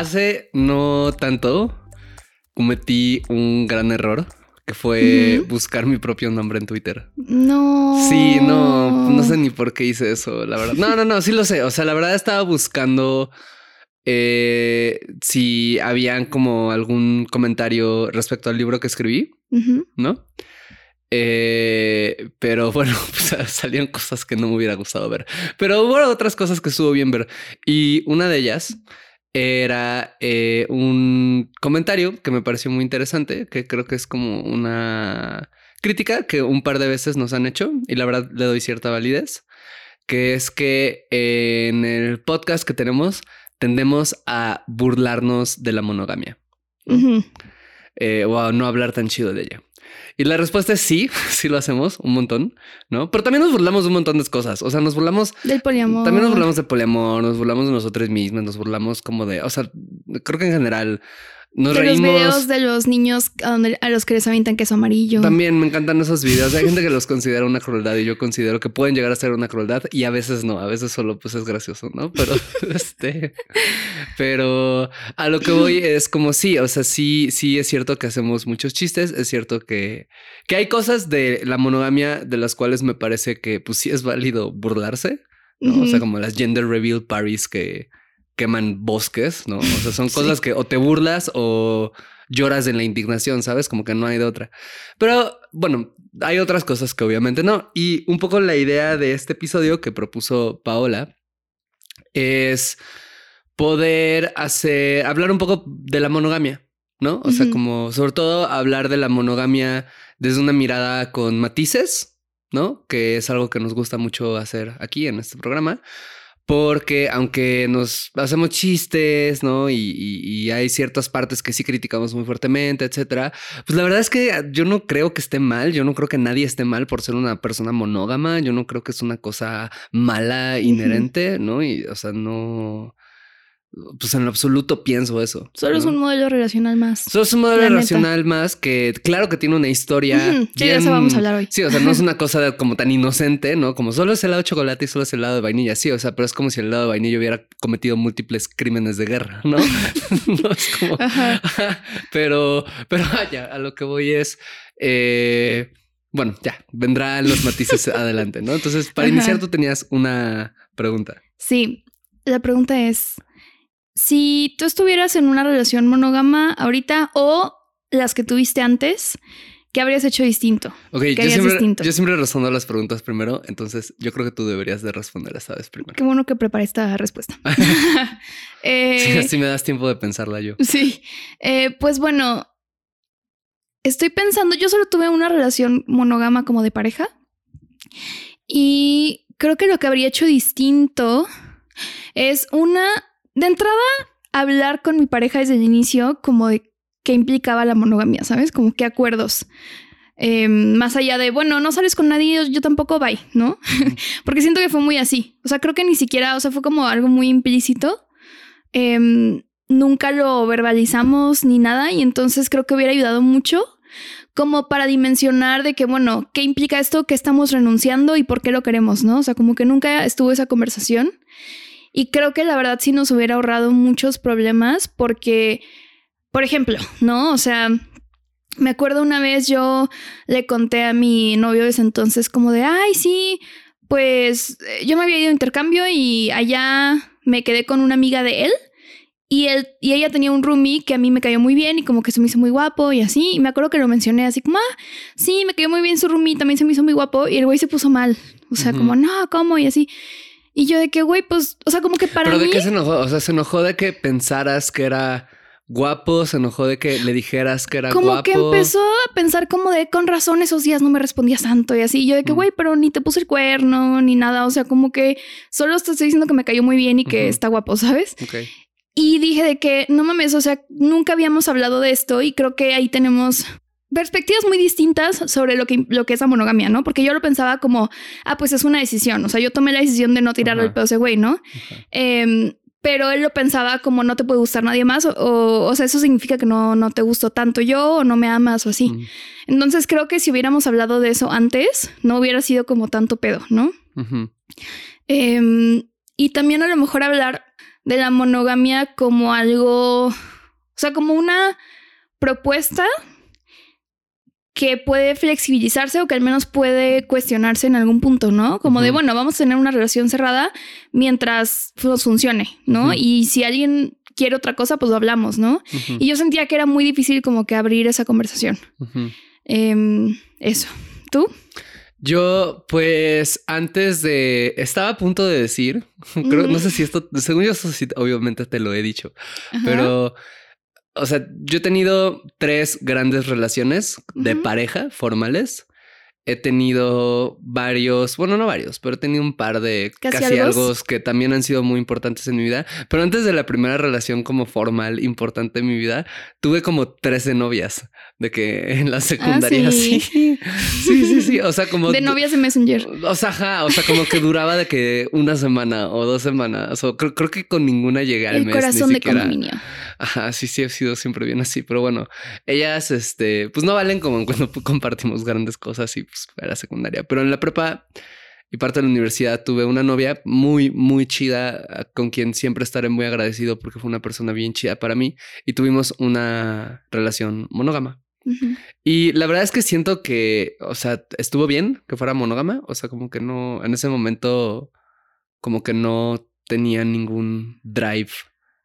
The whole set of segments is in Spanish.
Hace no tanto cometí un gran error que fue buscar mi propio nombre en Twitter. No. Sí, no, no sé ni por qué hice eso, la verdad. No, no, no, sí lo sé. O sea, la verdad estaba buscando eh, si habían como algún comentario respecto al libro que escribí. ¿no? Eh, pero bueno, pues, salían cosas que no me hubiera gustado ver. Pero hubo otras cosas que estuvo bien ver. Y una de ellas era eh, un comentario que me pareció muy interesante, que creo que es como una crítica que un par de veces nos han hecho y la verdad le doy cierta validez, que es que en el podcast que tenemos tendemos a burlarnos de la monogamia eh, o a no hablar tan chido de ella. Y la respuesta es sí, sí lo hacemos un montón, ¿no? Pero también nos burlamos de un montón de cosas. O sea, nos burlamos, Del poliamor. también nos burlamos de poliamor, nos burlamos de nosotros mismos, nos burlamos como de, o sea, creo que en general nos de reímos. los videos de los niños a, donde, a los que les avientan queso amarillo. También me encantan esos videos. Hay gente que los considera una crueldad y yo considero que pueden llegar a ser una crueldad y a veces no, a veces solo pues es gracioso, ¿no? Pero este, pero a lo que voy es como sí, o sea, sí, sí es cierto que hacemos muchos chistes, es cierto que, que hay cosas de la monogamia de las cuales me parece que pues sí es válido burlarse, ¿no? O sea, como las gender reveal parties que queman bosques, ¿no? O sea, son cosas que o te burlas o lloras en la indignación, ¿sabes? Como que no hay de otra. Pero bueno, hay otras cosas que obviamente no. Y un poco la idea de este episodio que propuso Paola es poder hacer, hablar un poco de la monogamia, ¿no? O sea, como sobre todo hablar de la monogamia desde una mirada con matices, ¿no? Que es algo que nos gusta mucho hacer aquí en este programa. Porque aunque nos hacemos chistes, ¿no? Y, y- y hay ciertas partes que sí criticamos muy fuertemente, etcétera. Pues la verdad es que yo no creo que esté mal. Yo no creo que nadie esté mal por ser una persona monógama. Yo no creo que es una cosa mala, inherente, ¿no? Y, o sea, no. Pues en lo absoluto pienso eso. Solo es un modelo relacional más. Solo es un modelo racional más que, claro que tiene una historia. Sí, de eso vamos a hablar hoy. Sí, o sea, no es una cosa de- como tan inocente, ¿no? Como solo es helado de chocolate y solo es helado de vainilla. Sí, o sea, pero es como si el helado de vainilla hubiera cometido múltiples crímenes de guerra, ¿no? no es como. Ajá. pero, pero vaya, a lo que voy es. eh, bueno, ya vendrán los matices adelante, ¿no? Entonces, para Ajá. iniciar, tú tenías una pregunta. Sí, la pregunta es, si tú estuvieras en una relación monógama ahorita o las que tuviste antes, ¿qué habrías hecho distinto? Ok, ¿Qué yo harías siempre, distinto? yo siempre respondo las preguntas primero, entonces yo creo que tú deberías de responder esta vez primero. Qué bueno que preparé esta respuesta. Sí, Eh, así me das tiempo de pensarla yo. Sí, Eh, pues bueno, estoy pensando, yo solo tuve una relación monógama como de pareja y creo que lo que habría hecho distinto es una, de entrada, hablar con mi pareja desde el inicio como de qué implicaba la monogamia, ¿sabes? Como qué acuerdos. Eh, más allá de, bueno, no sales con nadie, yo, yo tampoco, bye, ¿no? Porque siento que fue muy así. O sea, creo que ni siquiera, o sea, fue como algo muy implícito. Em, nunca lo verbalizamos ni nada y entonces creo que hubiera ayudado mucho como para dimensionar de que, bueno, ¿qué implica esto? ¿Qué estamos renunciando y por qué lo queremos? ¿No? O sea, como que nunca estuvo esa conversación y creo que la verdad sí nos hubiera ahorrado muchos problemas porque, por ejemplo, ¿no? O sea, me acuerdo una vez yo le conté a mi novio desde entonces como de, ay, sí, pues eh, yo me había ido a intercambio y allá me quedé con una amiga de él. Y, él, y ella tenía un roomie que a mí me cayó muy bien y como que se me hizo muy guapo y así. Y me acuerdo que lo mencioné así como, ah, sí, me cayó muy bien su roomie, también se me hizo muy guapo. Y el güey se puso mal. O sea, como, no, ¿cómo? Y así. Y yo de que, güey, pues, o sea, como que para ¿Pero mí... de qué se enojó? O sea, se enojó de que pensaras que era guapo, se enojó de que le dijeras que era como guapo. que empezó a pensar como de con razón esos días no me respondías tanto y así. Y yo de que, Mm. güey, pero ni te puse el cuerno ni nada. O sea, como que solo te estoy diciendo que me cayó muy bien y que está guapo, ¿sabes? Ok. Y dije de que no mames, o sea, nunca habíamos hablado de esto y creo que ahí tenemos perspectivas muy distintas sobre lo que, lo que es la monogamia, ¿no? Porque yo lo pensaba como, ah, pues es una decisión, o sea, yo tomé la decisión de no tirar el pedo a ese güey, ¿no? Em, pero él lo pensaba como no te puede gustar nadie más, o, o, sea, eso significa que no, no te gustó tanto yo o no me amas o así. Entonces creo que si hubiéramos hablado de eso antes, no hubiera sido como tanto pedo, ¿no? Em, y también a lo mejor hablar de la monogamia como algo, o sea, como una propuesta que puede flexibilizarse o que al menos puede cuestionarse en algún punto, ¿no? Como de, bueno, vamos a tener una relación cerrada mientras funcione, ¿no? Y si alguien quiere otra cosa, pues lo hablamos, ¿no? Y yo sentía que era muy difícil como que abrir esa conversación. Em, eso. ¿Tú? Yo, pues, antes de. Estaba a punto de decir. no sé si esto. Según yo, obviamente te lo he dicho. Pero o sea, yo he tenido tres grandes relaciones de pareja formales. He tenido varios, bueno, no varios, pero he tenido un par de casi, algo que también han sido muy importantes en mi vida. Pero antes de la primera relación como formal importante en mi vida, tuve como 13 novias de que en la ah, secundaria sí. sí. sí, sí, o sea, como de novias de Messenger. O sea, o sea, como que duraba de que una semana o dos semanas. O creo, creo que con ninguna llegué al El mes. corazón de condominio. Ajá, sí, sí, ha sido siempre bien así. Pero bueno, ellas, este, pues no valen como cuando compartimos grandes cosas y pues era secundaria. Pero en la prepa y parte de la universidad tuve una novia muy, muy chida con quien siempre estaré muy agradecido porque fue una persona bien chida para mí y tuvimos una relación monógama. Y la verdad es que siento que, o sea, estuvo bien que fuera monógama, o sea, como que no, en ese momento, como que no tenía ningún drive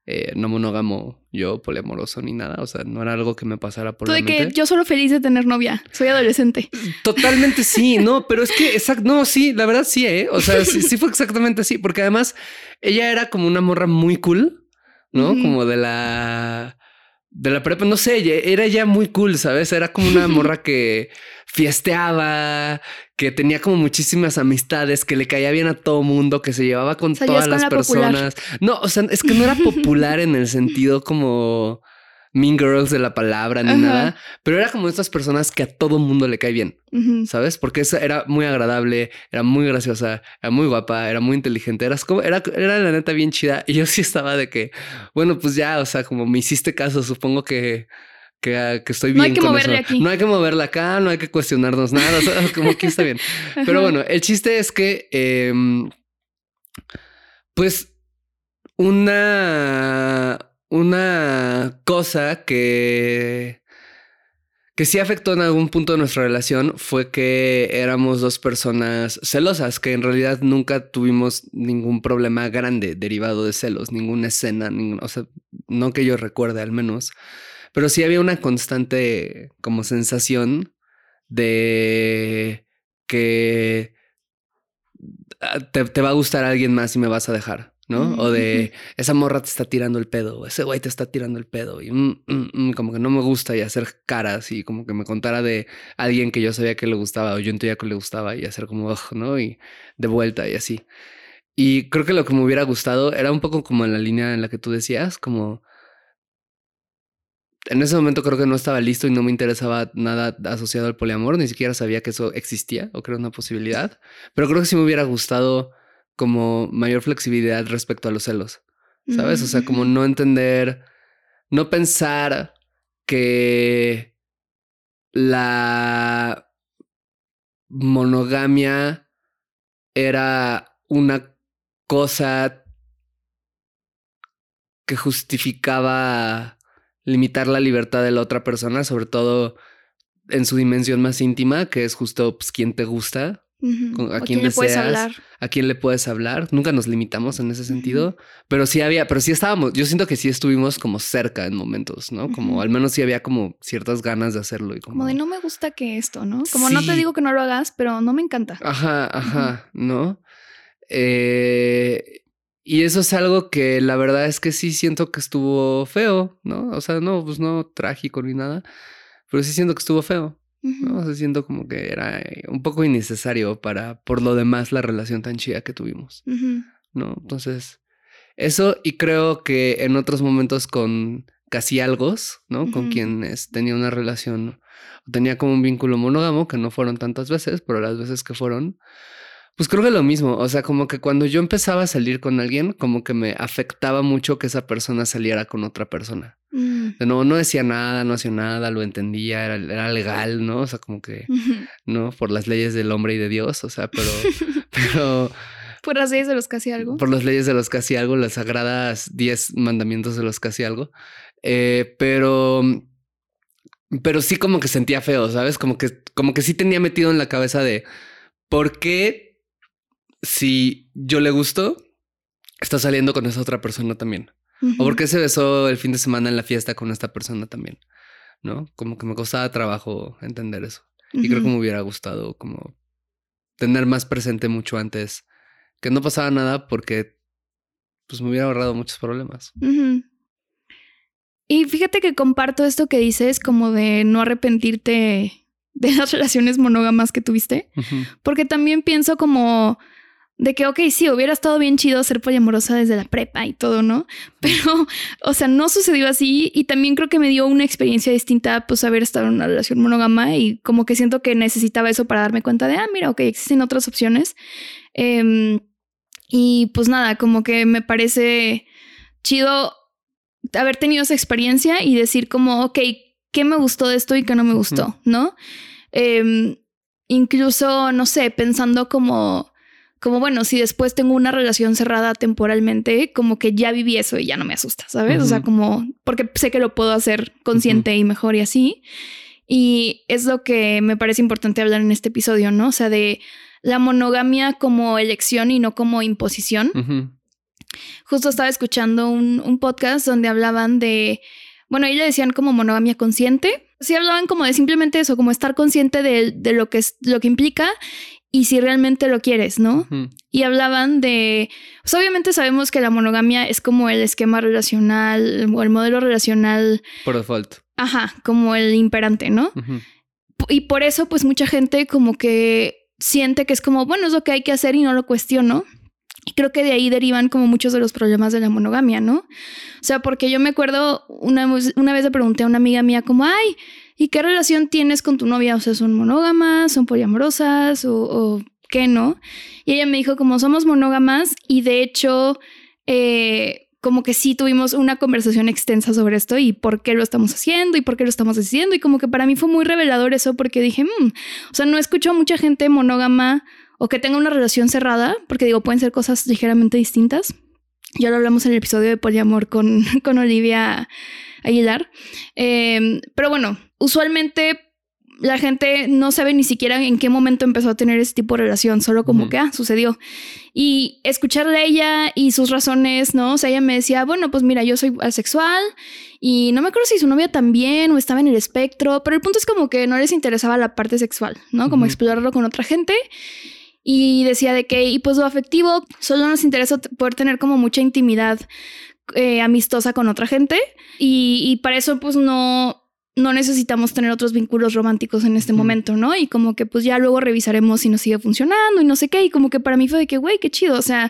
eh, no monógamo, yo poliamoroso ni nada, o sea, no era algo que me pasara por la mente. que yo solo feliz de tener novia, soy adolescente. Totalmente sí, no, pero es que, exacto, no, sí, la verdad sí, ¿eh? O sea, sí, sí fue exactamente así, porque además ella era como una morra muy cool, ¿no? Como de la de la prepa, no sé, era ya muy cool, ¿sabes? Era como una morra que fiesteaba, que tenía como muchísimas amistades, que le caía bien a todo mundo, que se llevaba con todas las personas. No, o sea, es que no era popular en el sentido como Mean Girls de la palabra ni nada, pero era como estas personas que a todo mundo le cae bien, ¿sabes? Porque esa era muy agradable, era muy graciosa, era muy guapa, era muy inteligente, era, como, era, era la neta bien chida. Y yo sí estaba de que, bueno, pues ya, o sea, como me hiciste caso, supongo que que, estoy bien. No hay que moverle aquí. No hay que moverla acá, no hay que cuestionarnos nada. O sea, como que está bien. Pero bueno, el chiste es que, em, pues, una una cosa que que sí afectó en algún punto de nuestra relación fue que éramos dos personas celosas, que en realidad nunca tuvimos ningún problema grande derivado de celos, ninguna escena, o sea, no que yo recuerde al menos, pero sí había una constante como sensación de que ah, te, te va a gustar alguien más y me vas a dejar. ¿no? O de esa morra te está tirando el pedo, o ese güey te está tirando el pedo, y mm, mm, mm, como que no me gusta y hacer caras y como que me contara de alguien que yo sabía que le gustaba o yo entendía que le gustaba y hacer como, ¿no? Y de vuelta y así. Y creo que lo que me hubiera gustado era un poco como en la línea en la que tú decías, como... En ese momento creo que no estaba listo y no me interesaba nada asociado al poliamor, ni siquiera sabía que eso existía o que era una posibilidad, pero creo que sí me hubiera gustado como mayor flexibilidad respecto a los celos, ¿sabes? O sea, como no entender, no pensar que la monogamia era una cosa que justificaba limitar la libertad de la otra persona, sobre todo en su dimensión más íntima, que es justo pues, quien te gusta, a quién le puedes hablar. A quién le puedes hablar. Nunca nos limitamos en ese sentido, pero sí había, pero sí estábamos, yo siento que sí estuvimos como cerca en momentos, ¿no? Como al menos sí había como ciertas ganas de hacerlo. Y como... de no me gusta que esto, ¿no? Como no te digo que no lo hagas, pero no me encanta. Ajá, ajá, ¿no? Eh, y eso es algo que la verdad es que sí siento que estuvo feo, ¿no? O sea, no, pues no trágico ni nada, pero sí siento que estuvo feo. ¿no? O siento como que era eh, un poco innecesario para, por lo demás, la relación tan chida que tuvimos, ¿no? Entonces, Eso y creo que en otros momentos con casi algo, ¿no? Con quienes tenía una relación, tenía como un vínculo monógamo, que no fueron tantas veces, pero las veces que fueron, pues creo que lo mismo, o sea, como que cuando yo empezaba a salir con alguien, como que me afectaba mucho que esa persona saliera con otra persona. Mm. No, no decía nada, no hacía nada, lo entendía, era, era legal, ¿no? O sea, como que, ¿no? Por las leyes del hombre y de Dios, o sea, pero, pero... Por las leyes de los casi algo. Por las leyes de los casi algo, las sagradas diez mandamientos de los casi algo. Eh, pero, pero sí como que sentía feo, ¿sabes? Como que, como que sí tenía metido en la cabeza de por qué si yo le gusto, está saliendo con esa otra persona también. O por qué se besó el fin de semana en la fiesta con esta persona también. ¿No? Como que me costaba trabajo entender eso. Y creo que me hubiera gustado como tener más presente mucho antes que no pasaba nada porque pues me hubiera ahorrado muchos problemas. Y fíjate que comparto esto que dices como de no arrepentirte de las relaciones monógamas que tuviste, porque también pienso como de que, ok, sí, hubiera estado bien chido ser poliamorosa desde la prepa y todo, ¿no? Pero, o sea, no sucedió así y también creo que me dio una experiencia distinta, pues, haber estado en una relación monógama y como que siento que necesitaba eso para darme cuenta de, ah, mira, ok, existen otras opciones. Em, y pues nada, como que me parece chido haber tenido esa experiencia y decir como, ok, ¿qué me gustó de esto y qué no me gustó? ¿No? Em, incluso, no sé, pensando como, como, bueno, si después tengo una relación cerrada temporalmente, como que ya viví eso y ya no me asusta, ¿sabes? O sea, como, porque sé que lo puedo hacer consciente y mejor y así. Y es lo que me parece importante hablar en este episodio, ¿no? O sea, de la monogamia como elección y no como imposición. Justo estaba escuchando un, podcast donde hablaban de, bueno, ellos decían como monogamia consciente. Sí hablaban como de simplemente eso, como estar consciente de, lo, que es, lo que implica y si realmente lo quieres, ¿no? Y hablaban de, pues obviamente sabemos que la monogamia es como el esquema relacional o el modelo relacional. Por default. Ajá, como el imperante, ¿no? Y por eso pues mucha gente como que siente que es como, bueno, es lo que hay que hacer y no lo cuestiono. Y creo que de ahí derivan como muchos de los problemas de la monogamia, ¿no? O sea, porque yo me acuerdo, una, una vez le pregunté a una amiga mía como, ay, ¿y qué relación tienes con tu novia? O sea, ¿son monógamas? ¿Son poliamorosas? ¿O, qué no? Y ella me dijo como somos monógamas y de hecho... Eh, como que sí tuvimos una conversación extensa sobre esto y por qué lo estamos haciendo y por qué lo estamos haciendo. Y como que para mí fue muy revelador eso porque dije, mm", o sea, no escucho a mucha gente monógama o que tenga una relación cerrada, porque digo, pueden ser cosas ligeramente distintas. Ya lo hablamos en el episodio de poliamor con, con Olivia Aguilar. Em, pero bueno, usualmente la gente no sabe ni siquiera en qué momento empezó a tener ese tipo de relación, solo como que, ah, sucedió. Y escucharle a ella y sus razones, ¿no? O sea, ella me decía, bueno, pues mira, yo soy asexual y no me acuerdo si su novia también o estaba en el espectro, pero el punto es como que no les interesaba la parte sexual, ¿no? Como explorarlo con otra gente y decía de que, y pues lo afectivo, solo nos interesa poder tener como mucha intimidad eh, amistosa con otra gente y, para eso pues no, no necesitamos tener otros vínculos románticos en este momento, ¿no? Y como que pues ya luego revisaremos si nos sigue funcionando y no sé qué, y como que para mí fue de que, güey, qué chido, o sea,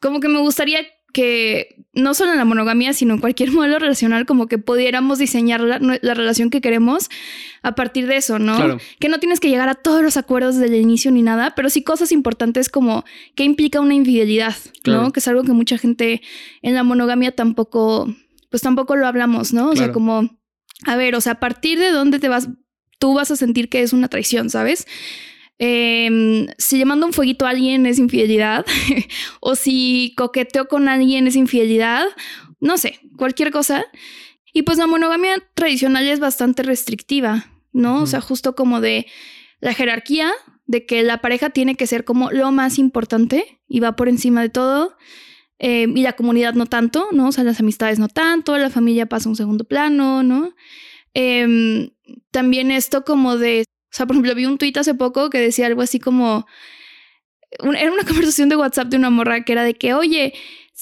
como que me gustaría que no solo en la monogamia, sino en cualquier modelo relacional, como que pudiéramos diseñar la, relación que queremos a partir de eso, ¿no? Que no tienes que llegar a todos los acuerdos desde el inicio ni nada, pero sí cosas importantes como qué implica una infidelidad, ¿no? Que es algo que mucha gente en la monogamia tampoco, pues tampoco lo hablamos, ¿no? O sea, como, a ver, o sea, a partir de dónde te vas, tú vas a sentir que es una traición, ¿sabes? Eh, si le mando un fueguito a alguien es infidelidad, o si coqueteo con alguien es infidelidad, no sé, cualquier cosa. Y pues la monogamia tradicional es bastante restrictiva, ¿no? O sea, justo como de la jerarquía, de que la pareja tiene que ser como lo más importante y va por encima de todo. Em, y la comunidad no tanto, ¿no? O sea, las amistades no tanto, la familia pasa a un segundo plano, ¿no? Em, también esto como de o sea, por ejemplo, vi un tuit hace poco que decía algo así como... era una conversación de WhatsApp de una morra que era de que, oye,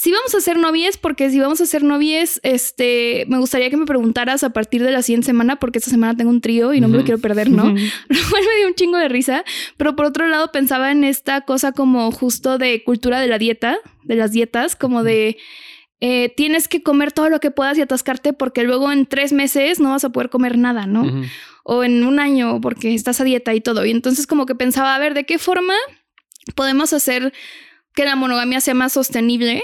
si vamos a ser novies, porque si vamos a ser novies, este, me gustaría que me preguntaras a partir de la siguiente semana, porque esta semana tengo un trío y no me lo quiero perder, ¿no? Lo cual me dio un chingo de risa, pero por otro lado pensaba en esta cosa como justo de cultura de la dieta, de las dietas, como de... Eh, tienes que comer todo lo que puedas y atascarte porque luego en tres meses no vas a poder comer nada, ¿no? O en un año porque estás a dieta y todo. Y entonces como que pensaba, a ver, ¿de qué forma podemos hacer que la monogamia sea más sostenible?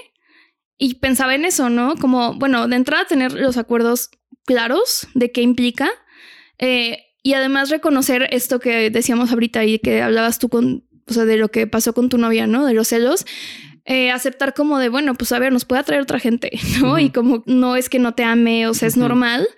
Y pensaba en eso, ¿no? Como, bueno, de entrada tener los acuerdos claros de qué implica. Eh, y además reconocer esto que decíamos ahorita y que hablabas tú con, o sea, de lo que pasó con tu novia, ¿no? De los celos. Eh, aceptar como de, bueno, pues a ver, nos puede atraer otra gente, ¿no? Y como no es que no te ame, o sea, es normal.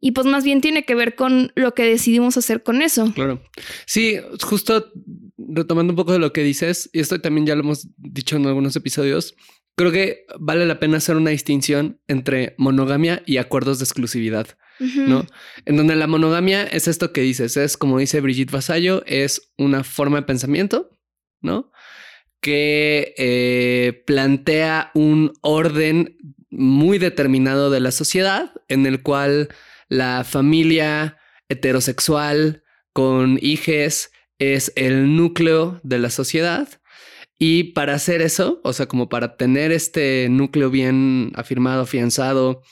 Y pues más bien tiene que ver con lo que decidimos hacer con eso. Claro. Sí, justo retomando un poco de lo que dices, y esto también ya lo hemos dicho en algunos episodios, creo que vale la pena hacer una distinción entre monogamia y acuerdos de exclusividad, ¿no? En donde la monogamia es esto que dices, es como dice Brigitte Vasallo, es una forma de pensamiento, ¿no? Que eh, plantea un orden muy determinado de la sociedad en el cual la familia heterosexual con hijes es el núcleo de la sociedad. Y para hacer eso, o sea, como para tener este núcleo bien afirmado, afianzado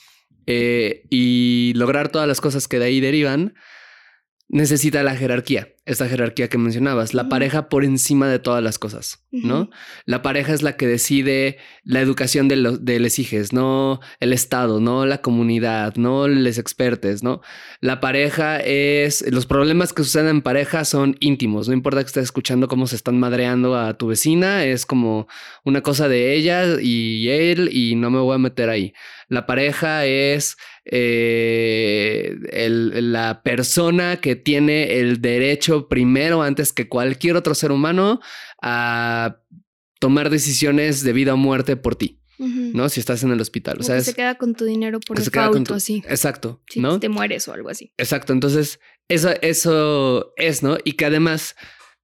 eh, y lograr todas las cosas que de ahí derivan, necesita la jerarquía, esta jerarquía que mencionabas, la pareja por encima de todas las cosas, ¿no? La pareja es la que decide la educación de, los de hijos, no el Estado, no la comunidad, no los expertos, ¿no? La pareja es, los problemas que suceden en pareja son íntimos, no importa que estés escuchando cómo se están madreando a tu vecina, es como una cosa de ella y él y no me voy a meter ahí. La pareja es eh, la persona que tiene el derecho primero, antes que cualquier otro ser humano, a tomar decisiones de vida o muerte por ti. ¿No? Si estás en el hospital. O, sea, se queda con tu dinero por el así. Exacto. Si te mueres o algo así. Exacto. Entonces, eso, eso es, ¿no? Y que además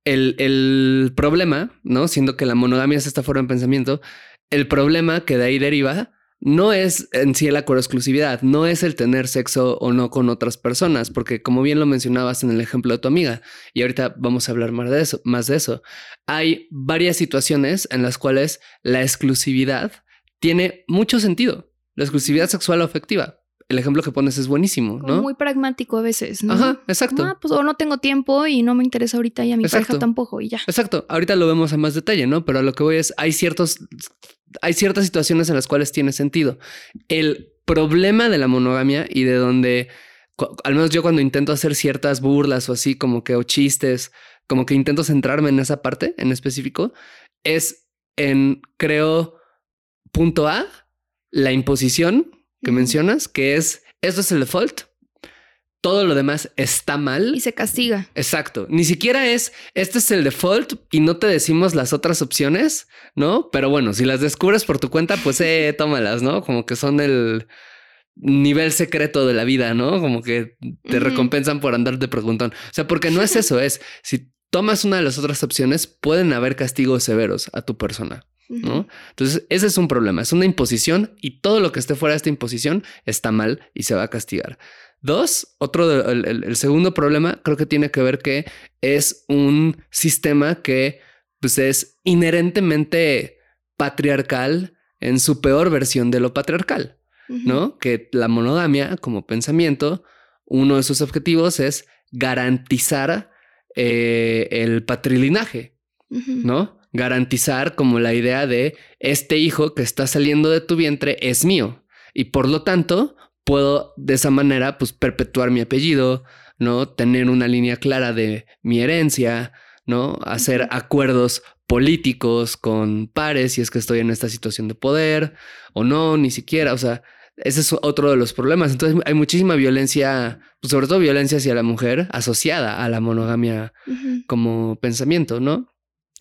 el, el problema, ¿no? Siendo que la monogamia es esta forma de pensamiento, el problema que de ahí deriva no es en sí el acuerdo de exclusividad, no es el tener sexo o no con otras personas, porque como bien lo mencionabas en el ejemplo de tu amiga, y ahorita vamos a hablar más de eso, más de eso. Hay varias situaciones en las cuales la exclusividad tiene mucho sentido, la exclusividad sexual o afectiva. El ejemplo que pones es buenísimo, ¿no? muy pragmático a veces, ¿no? Ajá, exacto. Ah, pues o no tengo tiempo y no me interesa ahorita y a mi pareja tampoco y ya. Exacto. Ahorita lo vemos a más detalle, ¿no? Pero a lo que voy es, hay ciertos hay ciertas situaciones en las cuales tiene sentido. El problema de la monogamia y de donde, al menos yo cuando intento hacer ciertas burlas o así como que o chistes, como que intento centrarme en esa parte en específico, es en, creo, punto A, la imposición que mencionas, que es, esto es el default, todo lo demás está mal. Y se castiga. Exacto. Ni siquiera es, este es el default y no te decimos las otras opciones, ¿no? Pero bueno, si las descubres por tu cuenta, pues eh, tómalas, ¿no? Como que son el nivel secreto de la vida, ¿no? Como que te recompensan por andar de preguntón. O sea, porque no es eso, es si tomas una de las otras opciones, pueden haber castigos severos a tu persona. ¿no? Entonces, ese es un problema, es una imposición y todo lo que esté fuera de esta imposición está mal y se va a castigar. Dos, otro, el, segundo problema creo que tiene que ver que es un sistema que pues, es inherentemente patriarcal en su peor versión de lo patriarcal, ¿no? Que la monogamia como pensamiento, uno de sus objetivos es garantizar eh, el patrilinaje, ¿no? Garantizar como la idea de este hijo que está saliendo de tu vientre es mío y por lo tanto puedo de esa manera pues perpetuar mi apellido, ¿no? Tener una línea clara de mi herencia, ¿no? Hacer acuerdos políticos con pares si es que estoy en esta situación de poder o no, ni siquiera, o sea, ese es otro de los problemas. Entonces hay muchísima violencia, pues sobre todo violencia hacia la mujer asociada a la monogamia como pensamiento, ¿no?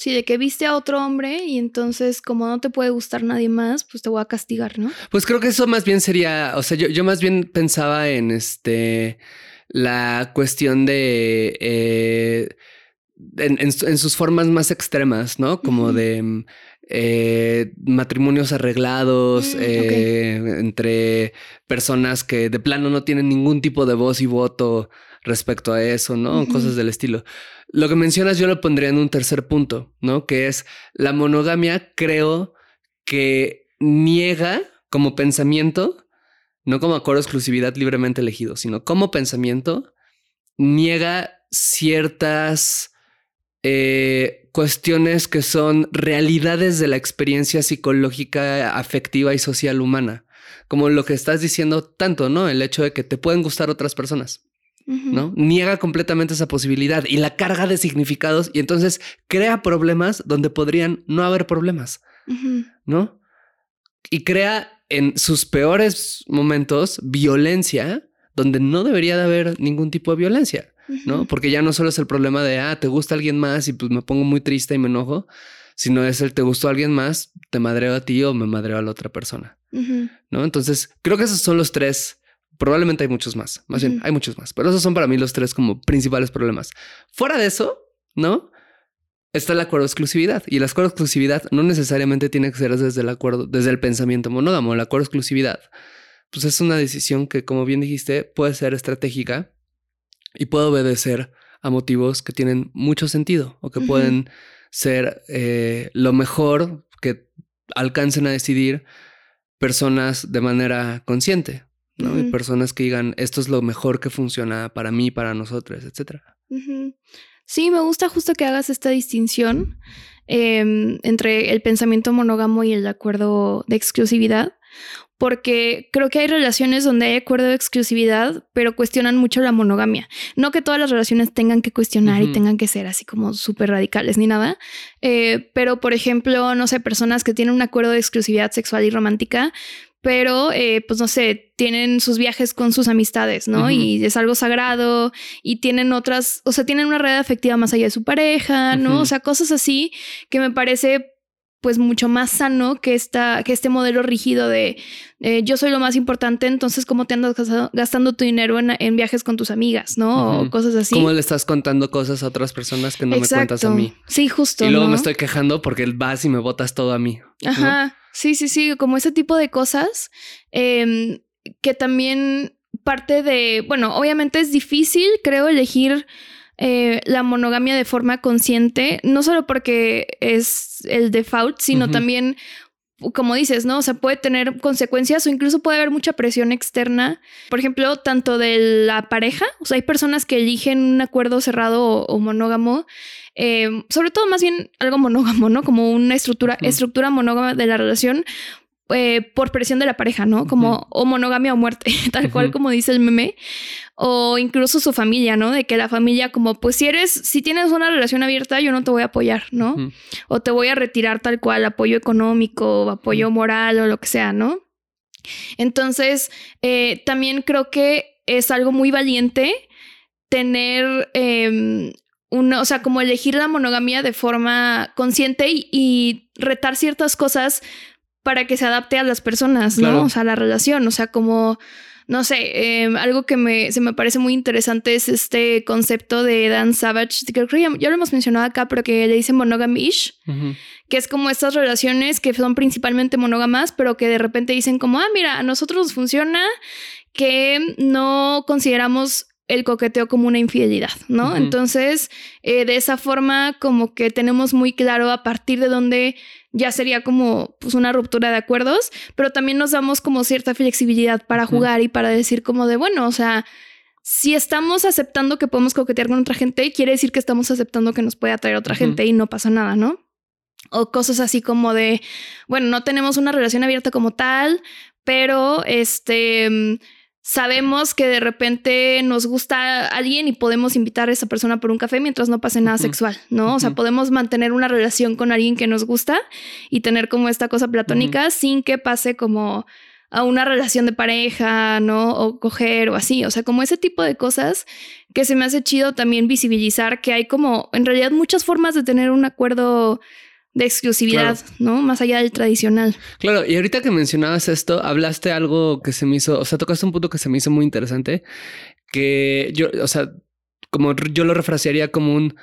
Sí, de que viste a otro hombre y entonces como no te puede gustar nadie más, pues te voy a castigar, ¿no? Pues creo que eso más bien sería, o sea, yo, yo más bien pensaba en este, la cuestión de, eh, en, sus formas más extremas, ¿no? Como de eh, matrimonios arreglados Mm, eh, entre personas que de plano no tienen ningún tipo de voz y voto respecto a eso, ¿no? Cosas del estilo. Lo que mencionas yo lo pondría en un tercer punto, ¿no? Que es la monogamia, creo que niega como pensamiento, no como acuerdo de exclusividad libremente elegido, sino como pensamiento, niega ciertas eh, cuestiones que son realidades de la experiencia psicológica, afectiva y social humana. Como lo que estás diciendo tanto, ¿no? El hecho de que te pueden gustar otras personas. ¿No? Niega completamente esa posibilidad y la carga de significados y entonces crea problemas donde podrían no haber problemas. ¿no? Y crea en sus peores momentos violencia donde no debería de haber ningún tipo de violencia, ¿no? Porque ya no solo es el problema de, ah, te gusta alguien más y pues me pongo muy triste y me enojo, sino es el te gustó alguien más, te madreo a ti o me madreo a la otra persona. ¿no? Entonces, creo que esos son los tres. Probablemente hay muchos más, más bien, hay muchos más, pero esos son para mí los tres como principales problemas. Fuera de eso, ¿no? Está el acuerdo de exclusividad y el acuerdo de exclusividad no necesariamente tiene que ser desde el acuerdo, desde el pensamiento monógamo. El acuerdo de exclusividad, pues es una decisión que, como bien dijiste, puede ser estratégica y puede obedecer a motivos que tienen mucho sentido o que pueden ser eh, lo mejor que alcancen a decidir personas de manera consciente, ¿no? Y Ujú. personas que digan, esto es lo mejor que funciona para mí, para nosotros, etcétera. Ujú. Sí, me gusta justo que hagas esta distinción em, entre el pensamiento monógamo y el acuerdo de exclusividad, porque creo que hay relaciones donde hay acuerdo de exclusividad, pero cuestionan mucho la monogamia. No que todas las relaciones tengan que cuestionar y tengan que ser así como súper radicales ni nada, eh, pero por ejemplo, no sé, personas que tienen un acuerdo de exclusividad sexual y romántica, pero eh, pues no sé, tienen sus viajes con sus amistades, ¿no? Y es algo sagrado y tienen otras, o sea, tienen una red afectiva más allá de su pareja, ¿no? O sea, cosas así que me parece pues mucho más sano que, esta, que este modelo rígido de eh, yo soy lo más importante, entonces cómo te andas gastando, gastando tu dinero en, en viajes con tus amigas, ¿no? O cosas así. ¿Cómo le estás contando cosas a otras personas que no me cuentas a mí? Sí, justo. Y luego ¿no? me estoy quejando porque vas y me botas todo a mí. ¿no? Ajá, sí, sí, sí, como ese tipo de cosas em, que también parte de, bueno, obviamente es difícil, creo, elegir eh, la monogamia de forma consciente, no solo porque es el default, sino también, como dices, ¿no? O sea, puede tener consecuencias o incluso puede haber mucha presión externa, por ejemplo, tanto de la pareja, o sea, hay personas que eligen un acuerdo cerrado o, o monógamo, eh, sobre todo más bien algo monógamo, ¿no? Como una estructura, estructura monógama de la relación. Eh, por presión de la pareja, ¿no? Como o monogamia o muerte, tal cual como dice el meme, o incluso su familia, ¿no? De que la familia como, pues si eres, si tienes una relación abierta, yo no te voy a apoyar, ¿no? O te voy a retirar tal cual apoyo económico o apoyo moral o lo que sea, ¿no? Entonces, eh, también creo que es algo muy valiente tener eh, una, o sea, como elegir la monogamia de forma consciente y, y retar ciertas cosas para que se adapte a las personas, ¿no? Claro. O sea, a la relación, o sea, como no sé, eh, algo que me, se me parece muy interesante es este concepto de Dan Savage, que creo que ya, ya lo hemos mencionado acá, pero que le dicen monogamish, que es como estas relaciones que son principalmente monógamas, pero que de repente dicen como, ah, mira, a nosotros nos funciona que no consideramos el coqueteo como una infidelidad, ¿no? Entonces, eh, de esa forma, como que tenemos muy claro a partir de dónde ya sería como pues una ruptura de acuerdos, pero también nos damos como cierta flexibilidad para jugar y para decir como de, bueno, o sea, si estamos aceptando que podemos coquetear con otra gente, quiere decir que estamos aceptando que nos puede atraer otra gente y no pasa nada, ¿no? O cosas así como de, bueno, no tenemos una relación abierta como tal, pero este sabemos que de repente nos gusta alguien y podemos invitar a esa persona por un café mientras no pase nada sexual, ¿no? O sea, podemos mantener una relación con alguien que nos gusta y tener como esta cosa platónica sin que pase como a una relación de pareja, ¿no? O coger o así, o sea, como ese tipo de cosas que se me hace chido también visibilizar que hay como en realidad muchas formas de tener un acuerdo de exclusividad, ¿no? Más allá del tradicional. Claro, y ahorita que mencionabas esto, hablaste algo que se me hizo, o sea, tocaste un punto que se me hizo muy interesante, que yo, o sea, como yo lo refrasearía como un,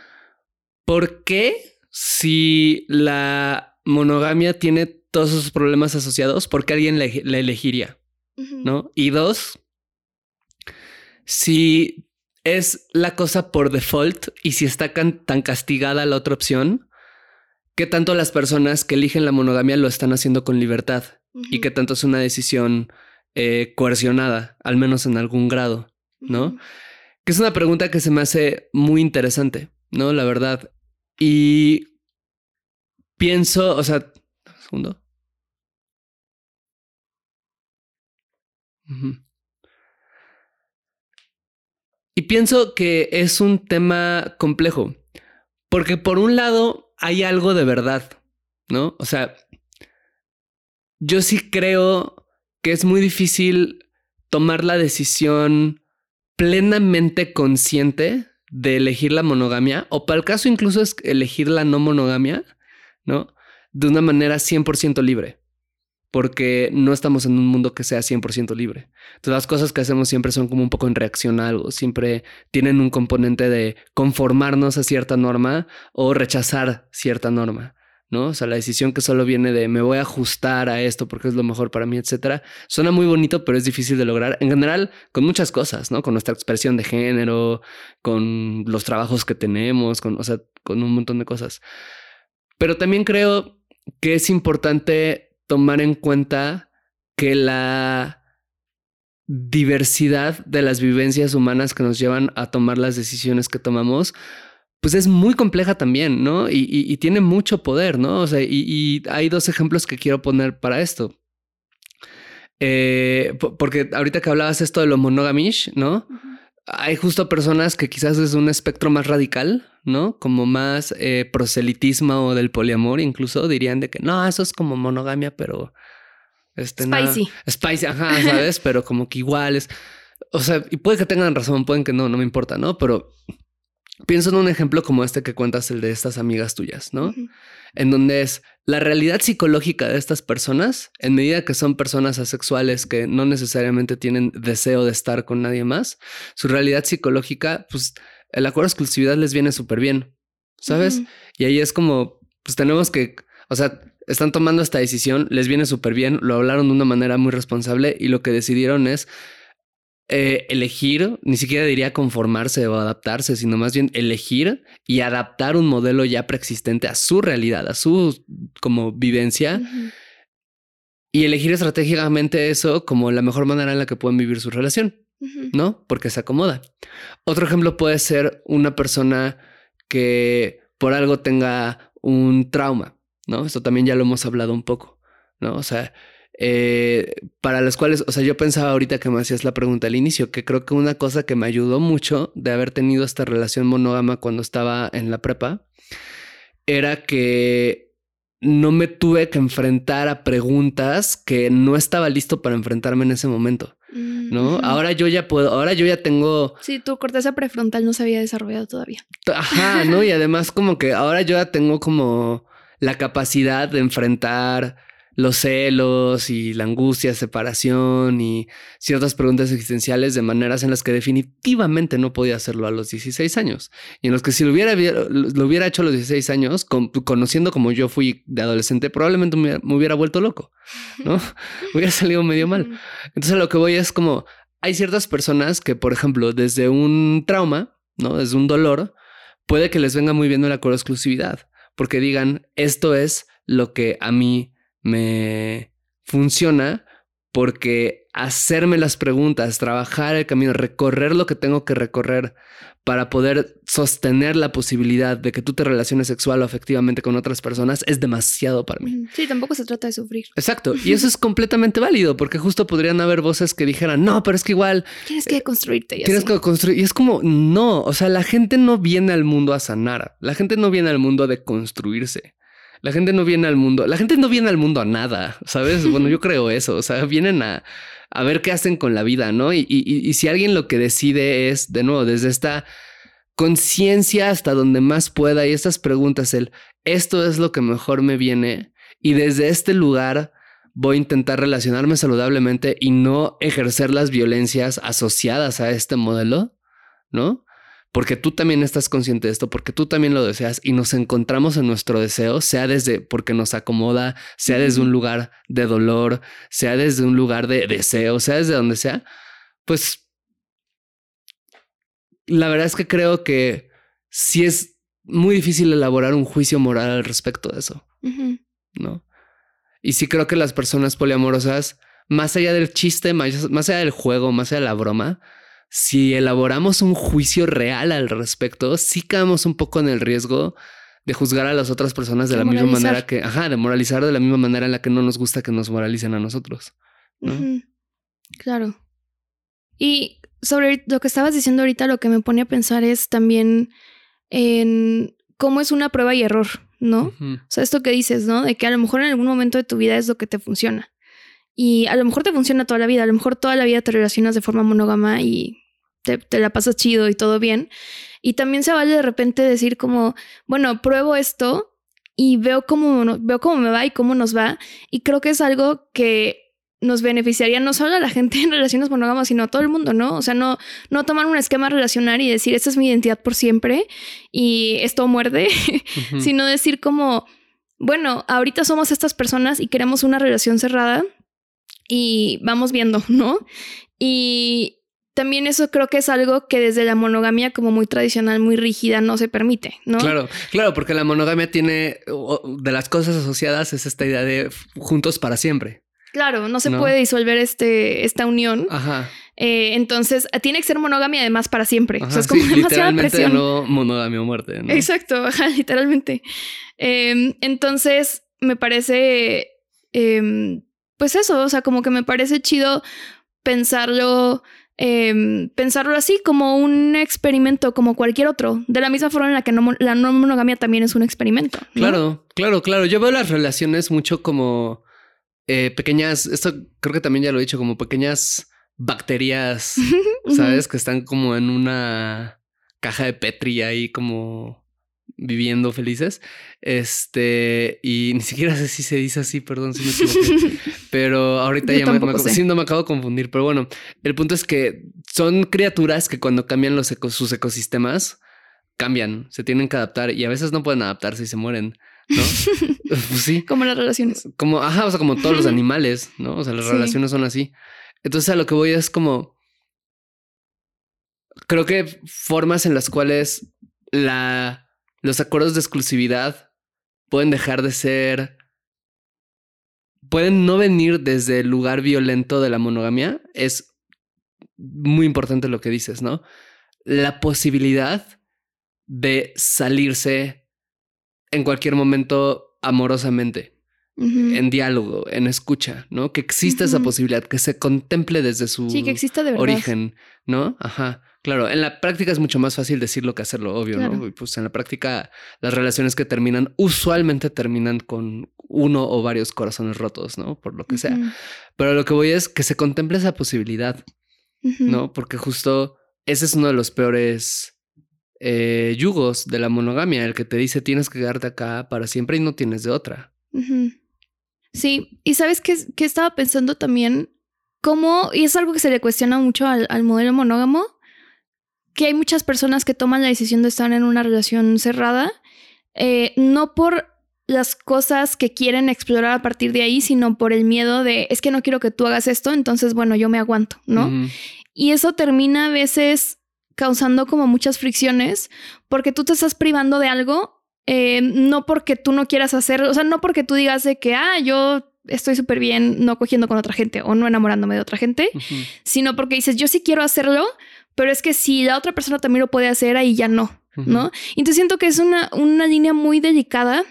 ¿por qué si la monogamia tiene todos esos problemas asociados, ¿por qué alguien la elegiría? ¿No? Y dos, si es la cosa por default y si está tan castigada la otra opción, ¿qué tanto las personas que eligen la monogamia lo están haciendo con libertad? Y qué tanto es una decisión eh, coercionada, al menos en algún grado, ¿no? Que es una pregunta que se me hace muy interesante, ¿no? La verdad. Y pienso, o sea, un segundo. Y pienso que es un tema complejo, porque por un lado hay algo de verdad, ¿no? O sea, yo sí creo que es muy difícil tomar la decisión plenamente consciente de elegir la monogamia, o para el caso incluso es elegir la no monogamia, ¿no? De una manera 100% libre porque no estamos en un mundo que sea 100% libre. Entonces las cosas que hacemos siempre son como un poco en reacción a algo, siempre tienen un componente de conformarnos a cierta norma o rechazar cierta norma. ¿no? O sea, la decisión que solo viene de me voy a ajustar a esto porque es lo mejor para mí, etcétera, suena muy bonito, pero es difícil de lograr. En general, con muchas cosas, ¿no? Con nuestra expresión de género, con los trabajos que tenemos, con, o sea, con un montón de cosas. Pero también creo que es importante tomar en cuenta que la diversidad de las vivencias humanas que nos llevan a tomar las decisiones que tomamos, pues es muy compleja también, ¿no? Y, tiene mucho poder, ¿no? O sea, y, hay dos ejemplos que quiero poner para esto. Eh, porque ahorita que hablabas esto de lo monogamish, ¿no? Hay justo personas que quizás es un espectro más radical, ¿no? Como más eh, proselitismo o del poliamor, incluso dirían de que no, eso es como monogamia, pero este, spicy. spicy, ajá, ¿sabes? pero como que igual es. O sea, y puede que tengan razón, pueden que no, no me importa, ¿no? Pero pienso en un ejemplo como este que cuentas, el de estas amigas tuyas, ¿no? En donde es la realidad psicológica de estas personas, en medida que son personas asexuales que no necesariamente tienen deseo de estar con nadie más, su realidad psicológica, pues el acuerdo de exclusividad les viene súper bien, ¿sabes? Y ahí es como, pues tenemos que, o sea, están tomando esta decisión, les viene súper bien, lo hablaron de una manera muy responsable y lo que decidieron es eh, elegir, ni siquiera diría conformarse o adaptarse, sino más bien elegir y adaptar un modelo ya preexistente a su realidad, a su como vivencia. Y elegir estratégicamente eso como la mejor manera en la que pueden vivir su relación. ¿No? Porque se acomoda. Otro ejemplo puede ser una persona que por algo tenga un trauma, ¿no? Esto también ya lo hemos hablado un poco, ¿no? O sea, eh, para las cuales, o sea, yo pensaba ahorita que me hacías la pregunta al inicio, que creo que una cosa que me ayudó mucho de haber tenido esta relación monógama cuando estaba en la prepa, era que no me tuve que enfrentar a preguntas que no estaba listo para enfrentarme en ese momento. ¿No? Ahora yo ya puedo, ahora yo ya tengo... Sí, tu corteza prefrontal no se había desarrollado todavía. Ajá, ¿no? Y además como que ahora yo ya tengo como la capacidad de enfrentar los celos y la angustia, separación y ciertas preguntas existenciales de maneras en las que definitivamente no podía hacerlo a los 16 años. Y en los que si lo hubiera, lo hubiera hecho a los 16 años, conociendo como yo fui de adolescente, probablemente me, hubiera vuelto loco, ¿no? hubiera salido medio mal. Entonces lo que voy es como, hay ciertas personas que, por ejemplo, desde un trauma, ¿no? Desde un dolor, puede que les venga muy bien la exclusividad, porque digan, esto es lo que a mí me funciona porque hacerme las preguntas, trabajar el camino, recorrer lo que tengo que recorrer para poder sostener la posibilidad de que tú te relaciones sexual o afectivamente con otras personas es demasiado para mí. Sí, tampoco se trata de sufrir. Exacto. Y eso es completamente válido porque justo podrían haber voces que dijeran, no, pero es que igual... Tienes que construirte. Y tienes que construir. Y es como, no, o sea, la gente no viene al mundo a sanar. La gente no viene al mundo a deconstruirse. La gente no viene al mundo, la gente no viene al mundo a nada, ¿sabes? Bueno, yo creo eso, o sea, vienen a, a ver qué hacen con la vida, ¿no? Y, y, y si alguien lo que decide es, de nuevo, desde esta conciencia hasta donde más pueda y estas preguntas, el, esto es lo que mejor me viene y desde este lugar voy a intentar relacionarme saludablemente y no ejercer las violencias asociadas a este modelo, ¿no? Porque tú también estás consciente de esto, porque tú también lo deseas y nos encontramos en nuestro deseo, sea desde porque nos acomoda, sea desde un lugar de dolor, sea desde un lugar de deseo, sea desde donde sea, pues la verdad es que creo que sí es muy difícil elaborar un juicio moral al respecto de eso, ¿no? Y sí creo que las personas poliamorosas, más allá del chiste, más, más allá del juego, más allá de la broma, si elaboramos un juicio real al respecto, sí caemos un poco en el riesgo de juzgar a las otras personas de, la misma manera que, ajá, de moralizar de la misma manera en la que no nos gusta que nos moralicen a nosotros. Claro. Y sobre lo que estabas diciendo ahorita, lo que me pone a pensar es también en cómo es una prueba y error, ¿no? O sea, esto que dices, ¿no? De que a lo mejor en algún momento de tu vida es lo que te funciona. Y a lo mejor te funciona toda la vida, a lo mejor toda la vida te relacionas de forma monógama y te, la pasas chido y todo bien. Y también se vale de repente decir como, bueno, pruebo esto y veo cómo, veo cómo me va y cómo nos va. Y creo que es algo que nos beneficiaría no solo a la gente en relaciones monógamas, sino a todo el mundo, ¿no? O sea, no, no tomar un esquema relacional y decir, esta es mi identidad por siempre y esto muerde, sino decir como, bueno, ahorita somos estas personas y queremos una relación cerrada y vamos viendo, ¿no? Y también eso creo que es algo que desde la monogamia como muy tradicional, muy rígida, no se permite, ¿no? Claro, claro, porque la monogamia tiene, de las cosas asociadas es esta idea de juntos para siempre. Claro, no se puede disolver este, esta unión. Ajá. Eh, entonces, tiene que ser monogamia además para siempre. o sea, es como demasiada presión. no monogamia o muerte. ¿no? Exacto, ajá, literalmente. Em, entonces, me parece em, pues eso, o sea, como que me parece chido pensarlo, em, pensarlo así como un experimento, como cualquier otro, de la misma forma en la que la no monogamia también es un experimento. Claro, claro, claro. Yo veo las relaciones mucho como eh, pequeñas, esto creo que también ya lo he dicho, como pequeñas bacterias, ¿sabes? que están como en una caja de Petri ahí como viviendo felices. Este, y ni siquiera sé si se dice así, perdón si me equivoqué. pero ahorita ya me, me, me acabo de confundir. Pero bueno, el punto es que son criaturas que cuando cambian los sus ecosistemas, cambian, se tienen que adaptar y a veces no pueden adaptarse y se mueren. ¿no? pues sí. Como las relaciones. Como, ajá, o sea, como todos los animales, ¿no? O sea, las relaciones son así. Entonces a lo que voy es como... Creo que formas en las cuales la los acuerdos de exclusividad pueden dejar de ser... Pueden no venir desde el lugar violento de la monogamia. Es muy importante lo que dices, ¿no? La posibilidad de salirse en cualquier momento amorosamente, en diálogo, en escucha, ¿no? Que exista esa posibilidad, que se contemple desde su sí, que exista de origen, ¿no? Ajá. Claro, en la práctica es mucho más fácil decirlo que hacerlo, obvio, ¿no? Pues en la práctica las relaciones que terminan usualmente terminan con uno o varios corazones rotos, ¿no? Por lo que sea. Pero lo que voy es que se contemple esa posibilidad, ¿no? Porque justo ese es uno de los peores eh, yugos de la monogamia, el que te dice tienes que quedarte acá para siempre y no tienes de otra. Sí, y sabes qué, estaba pensando también, cómo, y es algo que se le cuestiona mucho al modelo monógamo, que hay muchas personas que toman la decisión de estar en una relación cerrada, eh, no por las cosas que quieren explorar a partir de ahí, sino por el miedo de, es que no quiero que tú hagas esto, entonces, bueno, yo me aguanto, ¿no? Y eso termina a veces causando como muchas fricciones, porque tú te estás privando de algo, eh, no porque tú no quieras hacerlo, o sea, no porque tú digas de que, ah, yo estoy súper bien no cogiendo con otra gente o no enamorándome de otra gente, sino porque dices, yo sí quiero hacerlo, pero es que si la otra persona también lo puede hacer, ahí ya no, ¿no? Entonces siento que es una, una línea muy delicada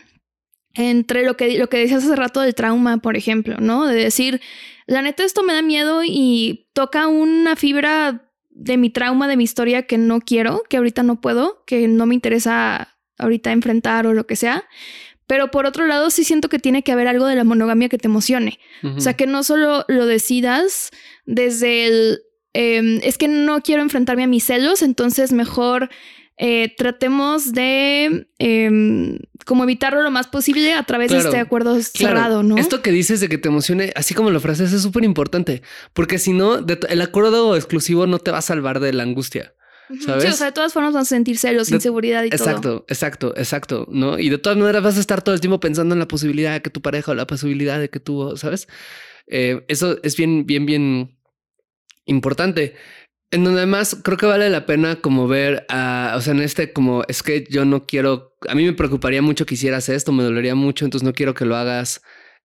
entre lo que, lo que decías hace rato del trauma, por ejemplo, ¿no? De decir, la neta esto me da miedo y toca una fibra de mi trauma, de mi historia que no quiero, que ahorita no puedo, que no me interesa ahorita enfrentar o lo que sea. Pero por otro lado, sí siento que tiene que haber algo de la monogamia que te emocione. O sea, que no solo lo decidas desde el Em, es que no quiero enfrentarme a mis celos, entonces mejor eh, tratemos de em, como evitarlo lo más posible a través de este acuerdo cerrado, ¿no? Esto que dices de que te emocione, así como lo frases, es súper importante, porque si no, el acuerdo exclusivo no te va a salvar de la angustia. ¿sabes? Sí, o sea, de todas formas van a sentir celos, inseguridad y exacto, todo. Exacto, exacto, exacto, ¿no? Y de todas maneras vas a estar todo el tiempo pensando en la posibilidad de que tu pareja o la posibilidad de que tú, ¿sabes? Eh, eso es bien, bien, bien importante. En donde además creo que vale la pena como ver, a, o sea, en este como es que yo no quiero, a mí me preocuparía mucho que hicieras esto, me dolería mucho, entonces no quiero que lo hagas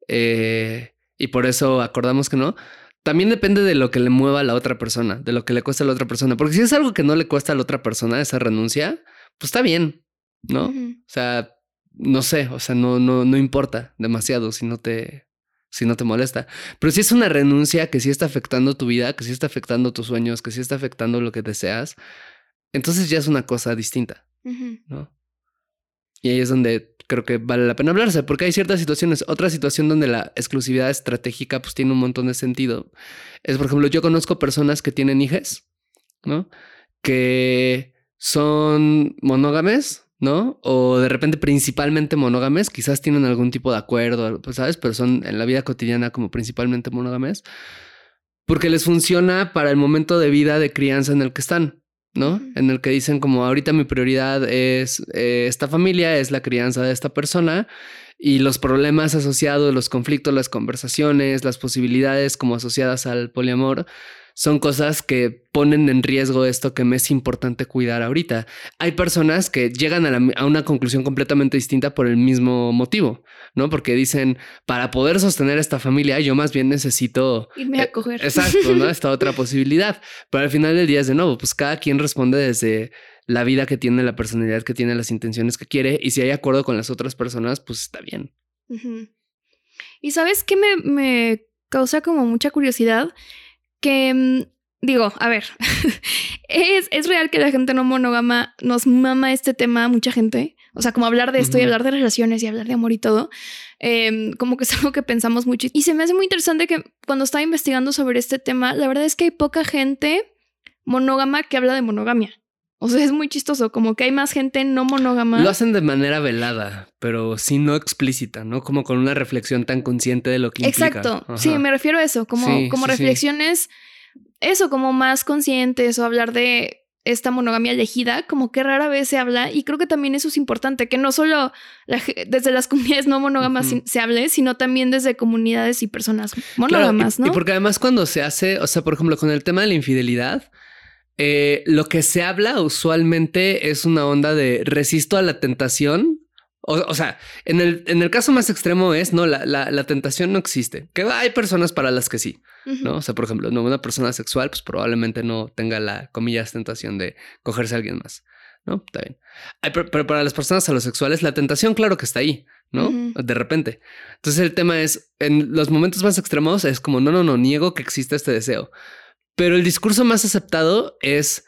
eh, y por eso acordamos que no. También depende de lo que le mueva a la otra persona, de lo que le cuesta a la otra persona, porque si es algo que no le cuesta a la otra persona esa renuncia, pues está bien, ¿no? O sea, no sé, o sea, no, no, no importa demasiado si no te, si no te molesta. Pero si es una renuncia que sí está afectando tu vida, que sí está afectando tus sueños, que sí está afectando lo que deseas, entonces ya es una cosa distinta. ¿no? Y ahí es donde creo que vale la pena hablarse, porque hay ciertas situaciones. Otra situación donde la exclusividad estratégica pues tiene un montón de sentido. Es, por ejemplo, yo conozco personas que tienen hijas, ¿no? Que son monógames, ¿no? O de repente principalmente monógames, quizás tienen algún tipo de acuerdo, pues, ¿sabes? Pero son en la vida cotidiana como principalmente monógames, porque les funciona para el momento de vida de crianza en el que están, ¿no? En el que dicen como ahorita mi prioridad es eh, esta familia, es la crianza de esta persona y los problemas asociados, los conflictos, las conversaciones, las posibilidades como asociadas al poliamor son cosas que ponen en riesgo esto que me es importante cuidar ahorita. Hay personas que llegan a, la- a una conclusión completamente distinta por el mismo motivo, ¿no? Porque dicen, para poder sostener esta familia, yo más bien necesito Irme eh, a coger. Exacto, ¿no? Esta otra posibilidad. Pero al final del día es de nuevo, pues cada quien responde desde la vida que tiene, la personalidad que tiene, las intenciones que quiere. Y si hay acuerdo con las otras personas, pues está bien. Y sabes qué me, me causa como mucha curiosidad? Que mm, digo, a ver, es, es real que la gente no monógama nos mama este tema a mucha gente. O sea, como hablar de esto y hablar de relaciones y hablar de amor y todo. em, como que es algo que pensamos mucho. Y se me hace muy interesante que cuando estaba investigando sobre este tema, la verdad es que hay poca gente monógama que habla de monogamia. O sea, es muy chistoso, como que hay más gente no monógama. Lo hacen de manera velada, pero sí no explícita, ¿no? Como con una reflexión tan consciente de lo que implica. Exacto. Sí, me refiero a eso, como, Sí, como sí, sí. reflexiones, eso, como más conscientes o hablar de esta monogamia elegida, como que rara vez se habla y creo que también eso es importante, que no solo la desde las comunidades no monógamas se hable, sino también desde comunidades y personas Claro, monógamas, y, ¿no? y porque además cuando se hace, o sea, por ejemplo, con el tema de la infidelidad, eh, lo que se habla usualmente es una onda de resisto a la tentación. O, o sea, en el, en el caso más extremo es, no, la, la, la tentación no existe. Que hay personas para las que sí. O sea, por ejemplo, no, una persona sexual, pues probablemente no tenga la, comillas, tentación de cogerse a alguien más, ¿no? Está bien. Hay pero para las personas alosexuales, la tentación, claro que está ahí, ¿no? De repente. Entonces el tema es, en los momentos más extremos es como, no, no, no, niego que exista este deseo. Pero el discurso más aceptado es,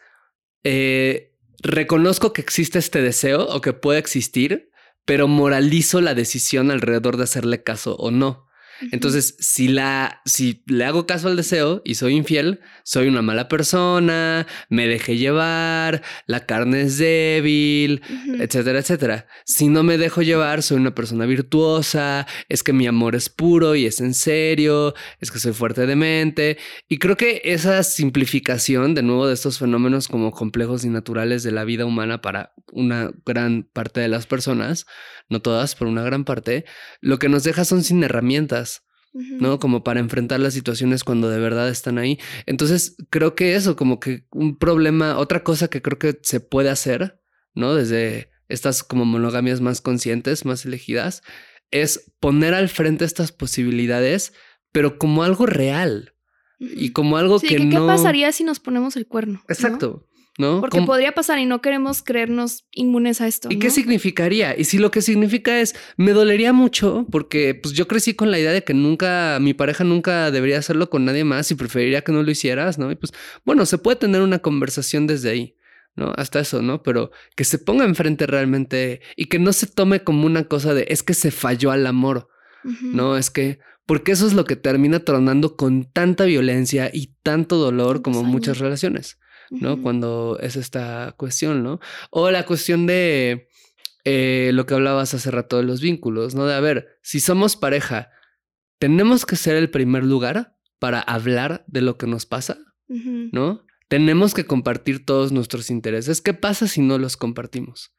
eh, reconozco que existe este deseo o que puede existir, pero moralizo la decisión alrededor de hacerle caso o no. Entonces, si la, si le hago caso al deseo y soy infiel, soy una mala persona, me dejé llevar, la carne es débil, Ujú. etcétera, etcétera. Si no me dejo llevar, soy una persona virtuosa, es que mi amor es puro y es en serio, es que soy fuerte de mente. Y creo que esa simplificación, de nuevo, de estos fenómenos como complejos y naturales de la vida humana para una gran parte de las personas, no todas, pero una gran parte, lo que nos deja son sin herramientas. ¿No? Como para enfrentar las situaciones cuando de verdad están ahí. Entonces, creo que eso, como que un problema, otra cosa que creo que se puede hacer, ¿no? Desde estas como monogamias más conscientes, más elegidas, es poner al frente estas posibilidades, pero como algo real y como algo Sí, que, que, ¿qué no... pasaría si nos ponemos el cuerno? ¿no? Exacto, ¿no? Porque podría pasar y no queremos creernos inmunes a esto. ¿Y qué significaría? Y si lo que significa es, me dolería mucho porque pues yo crecí con la idea de que nunca, mi pareja nunca debería hacerlo con nadie más y preferiría que no lo hicieras, ¿no? Y pues bueno, se puede tener una conversación desde ahí, ¿no? Hasta eso, ¿no? Pero que se ponga enfrente realmente y que no se tome como una cosa de, es que se falló al amor. ¿no? Es que, porque eso es lo que termina tronando con tanta violencia y tanto dolor como muchas relaciones. ¿No? Cuando es esta cuestión, ¿no? O la cuestión de eh, lo que hablabas hace rato de los vínculos, ¿no? De a ver, si somos pareja, ¿tenemos que ser el primer lugar para hablar de lo que nos pasa? ¿No? Tenemos que compartir todos nuestros intereses. ¿Qué pasa si no los compartimos?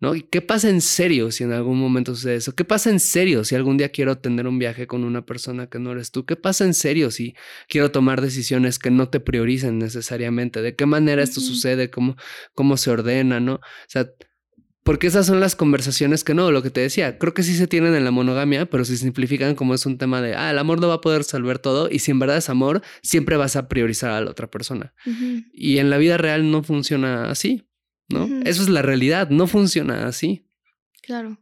¿No? ¿Y qué pasa en serio si en algún momento sucede eso? ¿Qué pasa en serio si algún día quiero tener un viaje con una persona que no eres tú? ¿Qué pasa en serio si quiero tomar decisiones que no te prioricen necesariamente? ¿De qué manera esto sucede? ¿Cómo, ¿Cómo se ordena? ¿No? O sea, porque esas son las conversaciones que no, lo que te decía, creo que sí se tienen en la monogamia, pero se simplifican como es un tema de, ah, el amor no va a poder resolver todo y si en verdad es amor, siempre vas a priorizar a la otra persona. Y en la vida real no funciona así, ¿no? Eso es la realidad, no funciona así. Claro.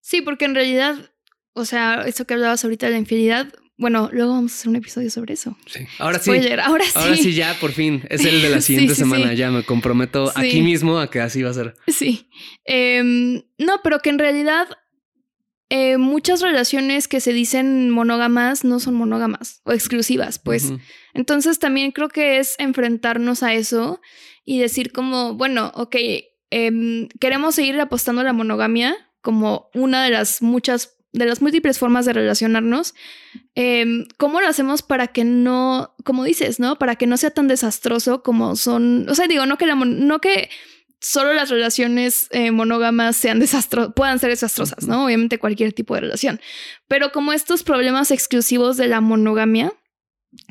Sí, porque en realidad, o sea, eso que hablabas ahorita de la infidelidad, bueno, luego vamos a hacer un episodio sobre eso. Sí. Ahora sí. ahora sí. Ahora sí, ya, por fin. Es el de la siguiente semana. Ya me comprometo aquí mismo a que así va a ser. Sí. Em, no, pero que en realidad eh, muchas relaciones que se dicen monógamas no son monógamas o exclusivas, pues. Entonces también creo que es enfrentarnos a eso y decir como, bueno, ok, em, queremos seguir apostando a la monogamia como una de las muchas de las múltiples formas de relacionarnos, em, ¿cómo lo hacemos para que no, como dices, ¿no? Para que no sea tan desastroso como son, o sea, digo, no que, la, no que solo las relaciones eh, monógamas sean desastro puedan ser desastrosas, ¿no? Obviamente cualquier tipo de relación, pero como estos problemas exclusivos de la monogamia,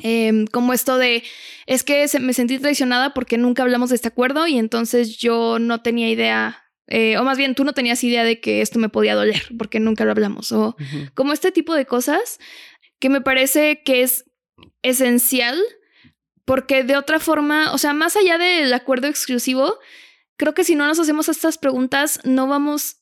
em, como esto de, es que me sentí traicionada porque nunca hablamos de este acuerdo y entonces yo no tenía idea eh, o más bien, tú no tenías idea de que esto me podía doler porque nunca lo hablamos. O como este tipo de cosas que me parece que es esencial porque de otra forma, o sea, más allá del acuerdo exclusivo, creo que si no nos hacemos estas preguntas, no vamos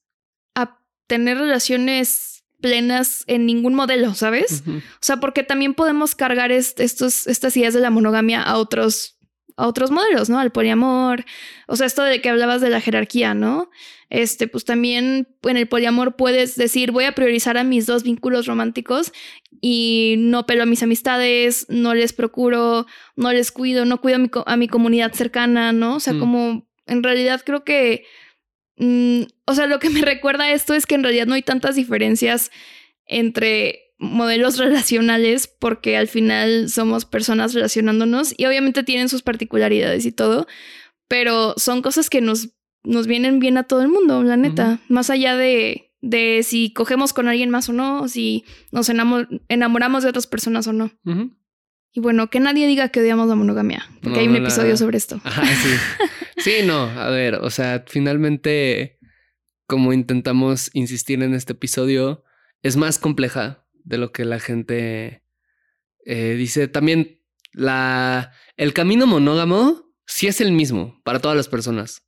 a tener relaciones plenas en ningún modelo, ¿sabes? O sea, porque también podemos cargar estos, estas ideas de la monogamia a otros a otros modelos, ¿no? Al poliamor. O sea, esto de que hablabas de la jerarquía, ¿no? Este, pues también en el poliamor puedes decir, voy a priorizar a mis dos vínculos románticos y no pelo a mis amistades, no les procuro, no les cuido, no cuido a mi, comunidad cercana, ¿no? O sea, mm. como en realidad creo que, mm, o sea, lo que me recuerda esto es que en realidad no hay tantas diferencias entre modelos relacionales porque al final somos personas relacionándonos y obviamente tienen sus particularidades y todo, pero son cosas que nos, nos vienen bien a todo el mundo, la neta, más allá de, de si cogemos con alguien más o no, si nos enamoramos de otras personas o no. Y bueno, que nadie diga que odiamos la monogamia, porque hay un episodio sobre esto. sí. sí, no, a ver, o sea, finalmente, como intentamos insistir en este episodio, es más compleja de lo que la gente eh, dice. También la, el camino monógamo sí es el mismo para todas las personas.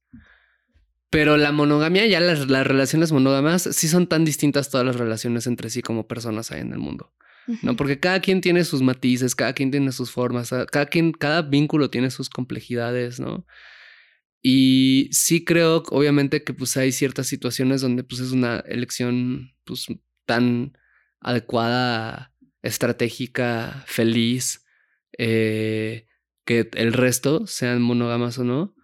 Pero la monogamia, ya las, las, relaciones monógamas, sí son tan distintas todas las relaciones entre sí como personas hay en el mundo. ¿no? Porque cada quien tiene sus matices, cada quien tiene sus formas, cada quien, cada vínculo tiene sus complejidades, ¿no? Y sí creo, obviamente, que pues hay ciertas situaciones donde pues es una elección pues tan adecuada, estratégica, feliz, eh, que el resto sean monógamas o no.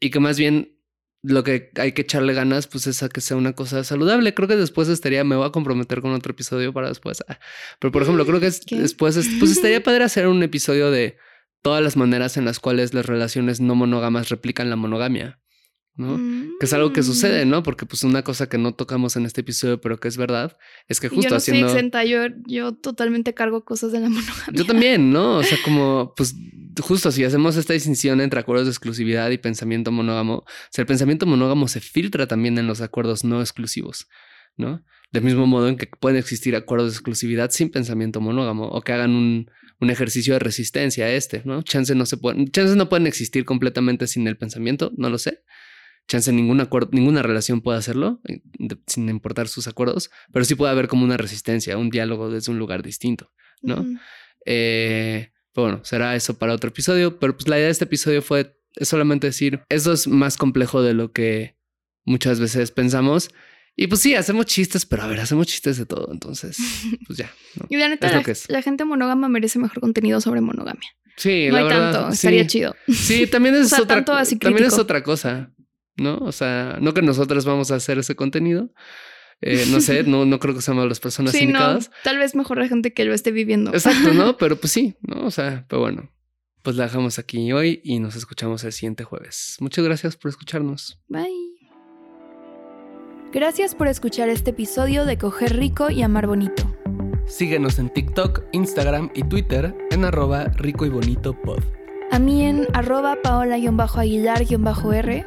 Y que más bien lo que hay que echarle ganas, pues es a que sea una cosa saludable. Creo que después estaría, me voy a comprometer con otro episodio para después. Ah, pero por ejemplo, creo que después, pues estaría padre hacer un episodio de todas las maneras en las cuales las relaciones no monógamas replican la monogamia. ¿No? Que es algo que sucede, mm. ¿no? Porque pues una cosa que no tocamos en este episodio, pero que es verdad, es que justo yo haciendo... yo, yo totalmente cargo cosas de la monogamia. Yo también, ¿no? O sea, como, pues justo si hacemos esta distinción entre acuerdos de exclusividad y pensamiento monógamo, o sea, el pensamiento monógamo se filtra también en los acuerdos no exclusivos, ¿no? Del mismo modo en que pueden existir acuerdos de exclusividad sin pensamiento monógamo o que hagan un, un ejercicio de resistencia a este, ¿no? Chances no se pueden, chances no pueden existir completamente sin el pensamiento, no lo sé chance ningún acuerdo, ninguna relación puede hacerlo, eh, sin importar sus acuerdos, pero sí puede haber como una resistencia, un diálogo desde un lugar distinto, ¿no? Eh, bueno, será eso para otro episodio, pero pues la idea de este episodio fue solamente decir, eso es más complejo de lo que muchas veces pensamos. Y pues sí, hacemos chistes, pero a ver, hacemos chistes de todo, entonces, pues ya. Y la neta, la, gente monógama merece mejor contenido sobre monogamia. Sí, no hay tanto, estaría chido. Sí, también es otra, también es otra cosa. ¿No? O sea, no que nosotros vamos a hacer ese contenido. Eh, no sé, no, no creo que seamos las personas indicadas. tal vez mejor la gente que lo esté viviendo. Exacto, ¿no? Pero pues sí, ¿no? O sea, pero bueno. pues la dejamos aquí hoy y nos escuchamos el siguiente jueves. Muchas gracias por escucharnos. Bye. Gracias por escuchar este episodio de Coger Rico y Amar Bonito. Síguenos en TikTok, Instagram y Twitter en arroba rico y bonito pod. A mí en arroba paola-aguilar-r.